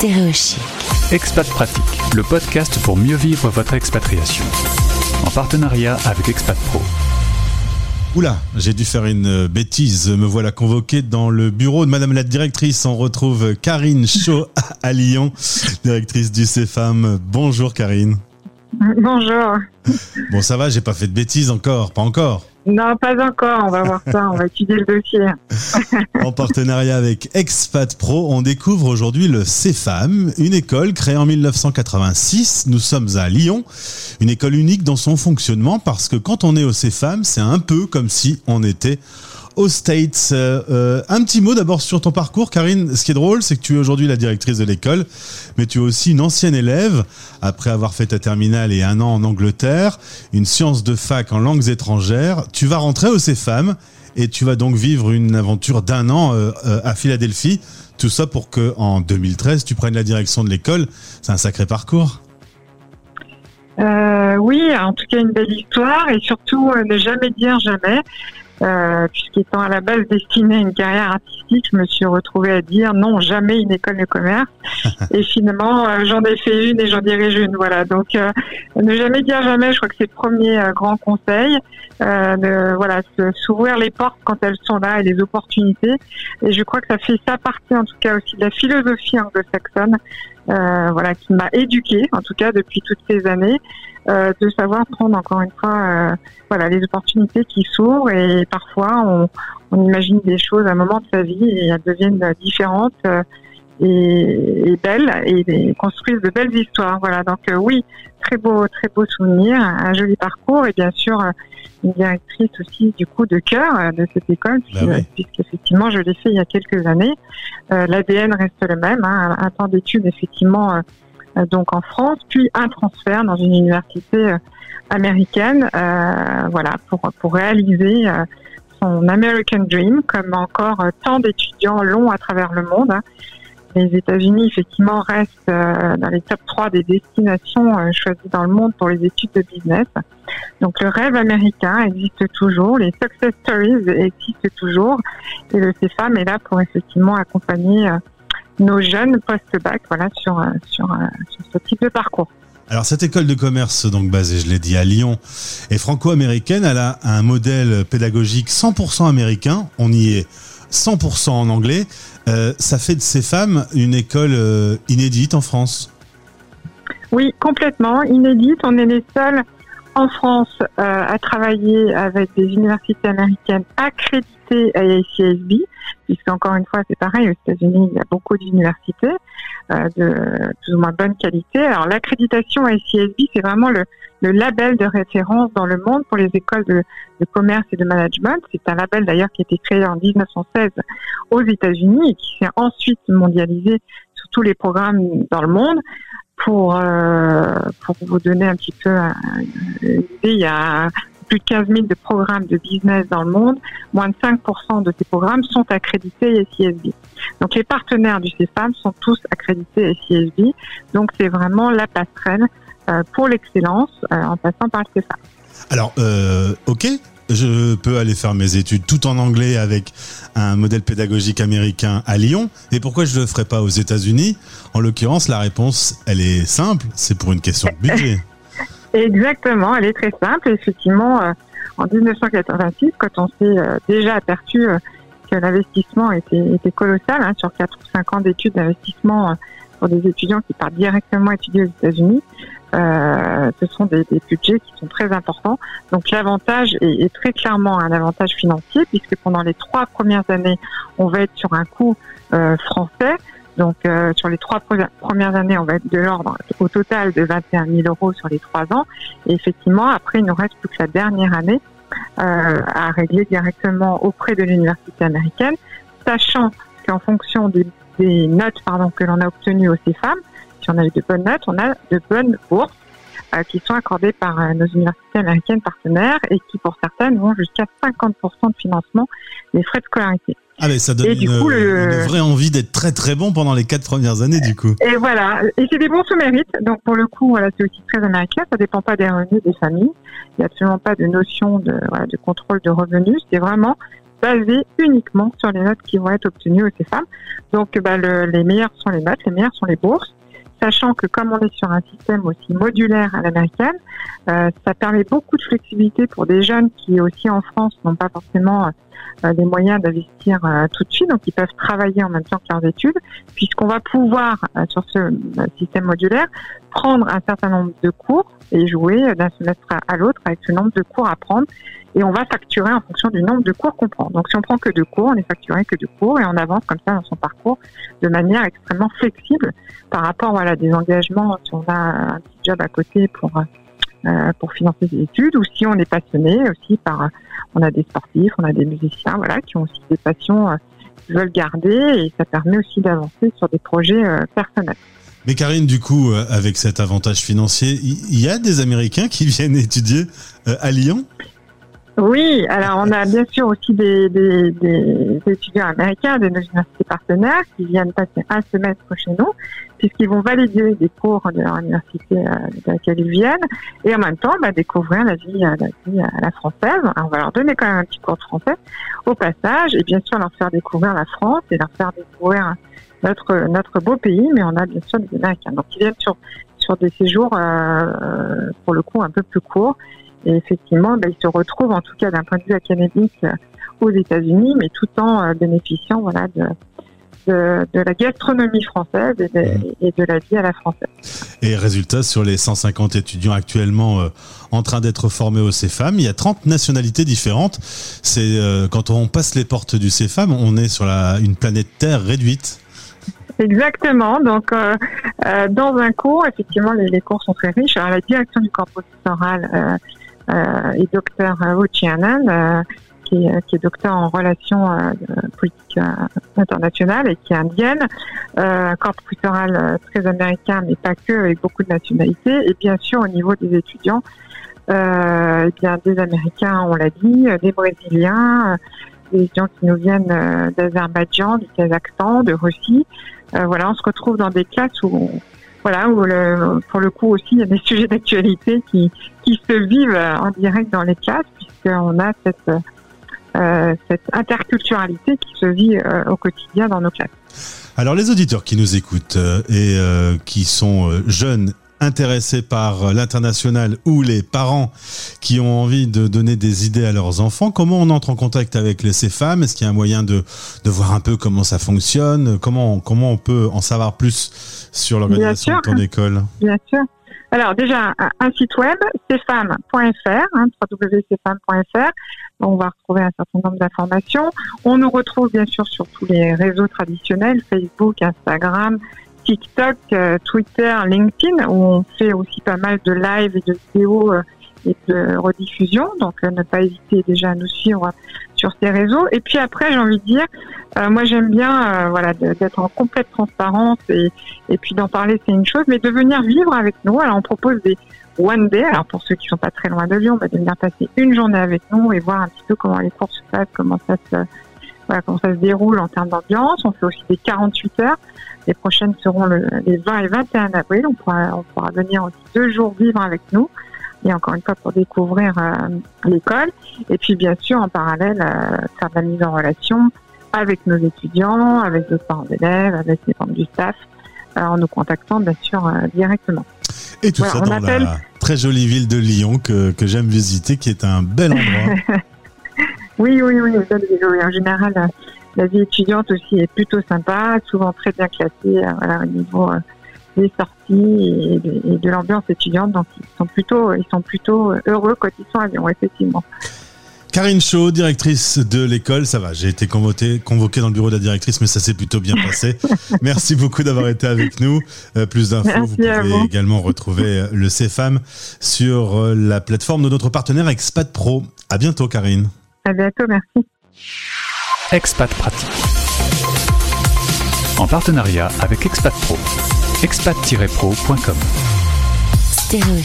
Stéréochic. Expat Pratique, le podcast pour mieux vivre votre expatriation. En partenariat avec Expat Pro. Oula, j'ai dû faire une bêtise. Me voilà convoqué dans le bureau de Madame la directrice. On retrouve Karine Chaud à Lyon, directrice du CFAM. Bonjour Karine. Bonjour. Bon, ça va, j'ai pas fait de bêtises encore, pas encore. Non, pas encore. On va voir ça. On va étudier le dossier. en partenariat avec Expat Pro, on découvre aujourd'hui le CFAM, une école créée en 1986. Nous sommes à Lyon, une école unique dans son fonctionnement parce que quand on est au CFAM, c'est un peu comme si on était aux States. Euh, euh, un petit mot d'abord sur ton parcours, Karine. Ce qui est drôle, c'est que tu es aujourd'hui la directrice de l'école, mais tu es aussi une ancienne élève, après avoir fait ta terminale et un an en Angleterre, une science de fac en langues étrangères. Tu vas rentrer au CFAM et tu vas donc vivre une aventure d'un an euh, à Philadelphie. Tout ça pour que en 2013, tu prennes la direction de l'école. C'est un sacré parcours. oui, en tout cas une belle histoire et surtout ne jamais dire jamais euh, puisqu'étant à la base destinée à une carrière artistique, je me suis retrouvée à dire non, jamais une école de commerce. et finalement, euh, j'en ai fait une et j'en dirige une. Voilà. Donc, euh, ne jamais dire jamais. Je crois que c'est le premier euh, grand conseil. de voilà, s'ouvrir les portes quand elles sont là et les opportunités. Et je crois que ça fait ça partie, en tout cas aussi de la philosophie anglo-saxonne. Voilà, qui m'a éduquée, en tout cas depuis toutes ces années, euh, de savoir prendre encore une fois euh, voilà les opportunités qui s'ouvrent et parfois on, on, imagine des choses à un moment de sa vie et elles deviennent différentes euh, et, et, belles et, construisent de belles histoires voilà donc oui très beau très beau souvenir un joli parcours et bien sûr une directrice aussi du coup de cœur de cette école bah puisqu'effectivement je l'ai fait il y a quelques années l'ADN reste le même hein, un temps d'études effectivement euh, donc en France, puis un transfert dans une université euh, américaine, euh, voilà, pour, pour réaliser son American Dream, comme encore tant d'étudiants longs à travers le monde. Hein. Les États-Unis, effectivement, restent dans les top 3 des destinations choisies dans le monde pour les études de business. Donc le rêve américain existe toujours, les success stories existent toujours, et le CFAM est là pour effectivement accompagner nos jeunes post-bac voilà, sur, euh, euh, sur ce type de parcours. Alors cette école de commerce, donc basée, je l'ai dit, à Lyon, est franco-américaine. Elle a un modèle pédagogique 100% américain. On y est 100% en anglais. Euh, ça fait de ces femmes une école inédite en France. Oui, complètement inédite. On est les seuls en France à travailler avec des universités américaines accréditées à ICSB puisque encore une fois, c'est pareil, aux États-Unis, il y a beaucoup d'universités euh, de plus ou moins bonne qualité. Alors l'accréditation à SISB, c'est vraiment le, label de référence dans le monde pour les écoles de, commerce et de management. C'est un label d'ailleurs qui a été créé en 1916 aux États-Unis et qui s'est ensuite mondialisé sur tous les programmes dans le monde. Pour, euh, pour vous donner un petit peu une idée, il y a plus de 15 000 de programmes de business dans le monde, moins de 5% de ces programmes sont accrédités SISB. Donc les partenaires du CFAM sont tous accrédités SISB. Donc c'est vraiment la passerelle euh, pour l'excellence euh, en passant par le CFAM. Alors, euh, ok, je peux aller faire mes études tout en anglais avec un modèle pédagogique américain à Lyon. Et pourquoi je ne le ferais pas aux États-Unis? En l'occurrence, la réponse, elle est simple, c'est pour une question de budget. Exactement, elle est très simple. Effectivement, euh, en 1986, quand on s'est euh, déjà aperçu euh, que l'investissement était, colossal, hein, sur 4 ou 5 ans d'études d'investissement pour des étudiants qui partent directement étudier aux États-Unis, ce sont des, budgets qui sont très importants. Donc l'avantage est, très clairement un avantage financier, puisque pendant les trois premières années, on va être sur un coût français donc euh, sur les trois premières années, on va être de l'ordre au total de 21 000 euros sur les trois ans. Et effectivement, après, il nous reste plus que la dernière année euh, à régler directement auprès de l'université américaine, sachant qu'en fonction des, notes pardon, que l'on a obtenues au CFAM, si on a eu de bonnes notes, on a de bonnes bourses euh, qui sont accordées par nos universités américaines partenaires et qui, pour certaines, vont jusqu'à 50% de financement des frais de scolarité. Ah mais ça donne une, vraie envie d'être très très bon pendant les quatre premières années du coup. Et voilà, et c'est des bons sous mérite. Donc pour le coup, voilà, c'est aussi très américain. Ça dépend pas des revenus des familles. Il n'y a absolument pas de notion de, voilà, de contrôle de revenus. C'est vraiment basé uniquement sur les notes qui vont être obtenues au CFAM. Donc, bah, le, les meilleures sont les notes, les meilleures sont les bourses. Sachant que comme on est sur un système aussi modulaire à l'américaine, euh, ça permet beaucoup de flexibilité pour des jeunes qui aussi en France n'ont pas forcément euh, les moyens d'investir euh, tout de suite, donc ils peuvent travailler en même temps que leurs études, puisqu'on va pouvoir euh, sur ce euh, système modulaire prendre un certain nombre de cours et jouer d'un semestre à l'autre avec ce nombre de cours à prendre et on va facturer en fonction du nombre de cours qu'on prend. Donc si on prend que deux cours, on est facturé que deux cours et on avance comme ça dans son parcours de manière extrêmement flexible par rapport voilà des engagements si on a un petit job à côté pour euh, pour financer ses études ou si on est passionné aussi par on a des sportifs, on a des musiciens voilà qui ont aussi des passions euh, qu'ils veulent garder et ça permet aussi d'avancer sur des projets euh, personnels. Mais Karine, du coup, euh, avec cet avantage financier, il y a des Américains qui viennent étudier euh, à Lyon? Oui, alors on a bien sûr aussi des, étudiants américains de nos universités partenaires qui viennent passer un semestre chez nous, puisqu'ils vont valider des cours de leur université euh, de laquelle ils viennent, et en même temps bah, découvrir la vie, la vie à la française. On va leur donner quand même un petit cours de français au passage, et bien sûr leur faire découvrir la France et leur faire découvrir notre notre beau pays, mais on a bien sûr des Américains. Donc ils viennent sur sur des séjours euh, pour le coup un peu plus courts et effectivement, ben, ils se retrouvent, en tout cas d'un point de vue académique, euh, aux États-Unis, mais tout en euh, bénéficiant voilà, de, de, de, la gastronomie française et de, mmh. et de, la vie à la française. Et résultat, sur les 150 étudiants actuellement euh, en train d'être formés au CEFAM, il y a 30 nationalités différentes. C'est euh, quand on passe les portes du CEFAM, on est sur la, une planète Terre réduite. Exactement. Donc, euh, euh, dans un cours, effectivement, les, cours sont très riches. Alors, la direction du corps professoral euh, euh, et docteur Wuchianan, euh, qui, est, qui est docteur en relations politiques internationales et qui est indienne, euh, corps professoral très américain, mais pas que, avec beaucoup de nationalités. Et bien sûr, au niveau des étudiants, eh bien des Américains, on l'a dit, des Brésiliens, des gens qui nous viennent d'Azerbaïdjan, du Kazakhstan, de Russie. Euh, voilà, on se retrouve dans des classes où voilà, pour le coup aussi, il y a des sujets d'actualité qui, qui se vivent en direct dans les classes, puisqu'on a cette, euh, cette interculturalité qui se vit euh, au quotidien dans nos classes. Alors les auditeurs qui nous écoutent euh, et euh, qui sont jeunes intéressés par l'international ou les parents qui ont envie de donner des idées à leurs enfants, comment on entre en contact avec les CFAM Est-ce qu'il y a un moyen de, de voir un peu comment ça fonctionne? Comment, comment on peut en savoir plus sur l'organisation de ton école? Bien sûr. Alors déjà, un, site web, cfam.fr, hein, www.cfam.fr. On va retrouver un certain nombre d'informations. On nous retrouve bien sûr sur tous les réseaux traditionnels, Facebook, Instagram, TikTok, euh, Twitter, LinkedIn, où on fait aussi pas mal de live et de vidéos euh, et de rediffusion. Donc, euh, ne pas hésiter déjà à nous suivre sur ces réseaux. Et puis après, j'ai envie de dire, moi j'aime bien, voilà, d'être en complète transparence et, puis d'en parler, c'est une chose, mais de venir vivre avec nous. Alors, on propose des one day. Alors, pour ceux qui sont pas très loin de Lyon, bah, de venir passer une journée avec nous et voir un petit peu comment les cours se passent, comment ça se voilà, comment ça se déroule en termes d'ambiance. On fait aussi des 48 heures. Les prochaines seront le, les 20 et 21 avril. On pourra, on pourra venir aussi deux jours vivre avec nous. Et encore une fois, pour découvrir euh, l'école. Et puis, bien sûr, en parallèle, euh, faire de la mise en relation avec nos étudiants, avec d'autres parents d'élèves, avec les membres du staff, euh, en nous contactant, bien sûr, directement. Et tout voilà, ça dans appelle... la très jolie ville de Lyon que, que j'aime visiter, qui est un bel endroit. Oui, oui, oui, en général, la, la, vie étudiante aussi est plutôt sympa, souvent très bien classée voilà, au niveau euh, des sorties et de, l'ambiance étudiante. Donc, ils sont plutôt, ils sont plutôt heureux quand ils sont à Lyon, effectivement. Karine Chaud, directrice de l'école, ça va, j'ai été convoqué, convoqué dans le bureau de la directrice, mais ça s'est plutôt bien passé. Merci beaucoup d'avoir été avec nous. Euh, plus d'infos, vous pouvez vous. également retrouver le CFAM sur la plateforme de notre partenaire Expat Pro. À bientôt, Karine. À bientôt, merci. Expat Pratique. En partenariat avec Expat Pro. expat-pro.com. Stéréo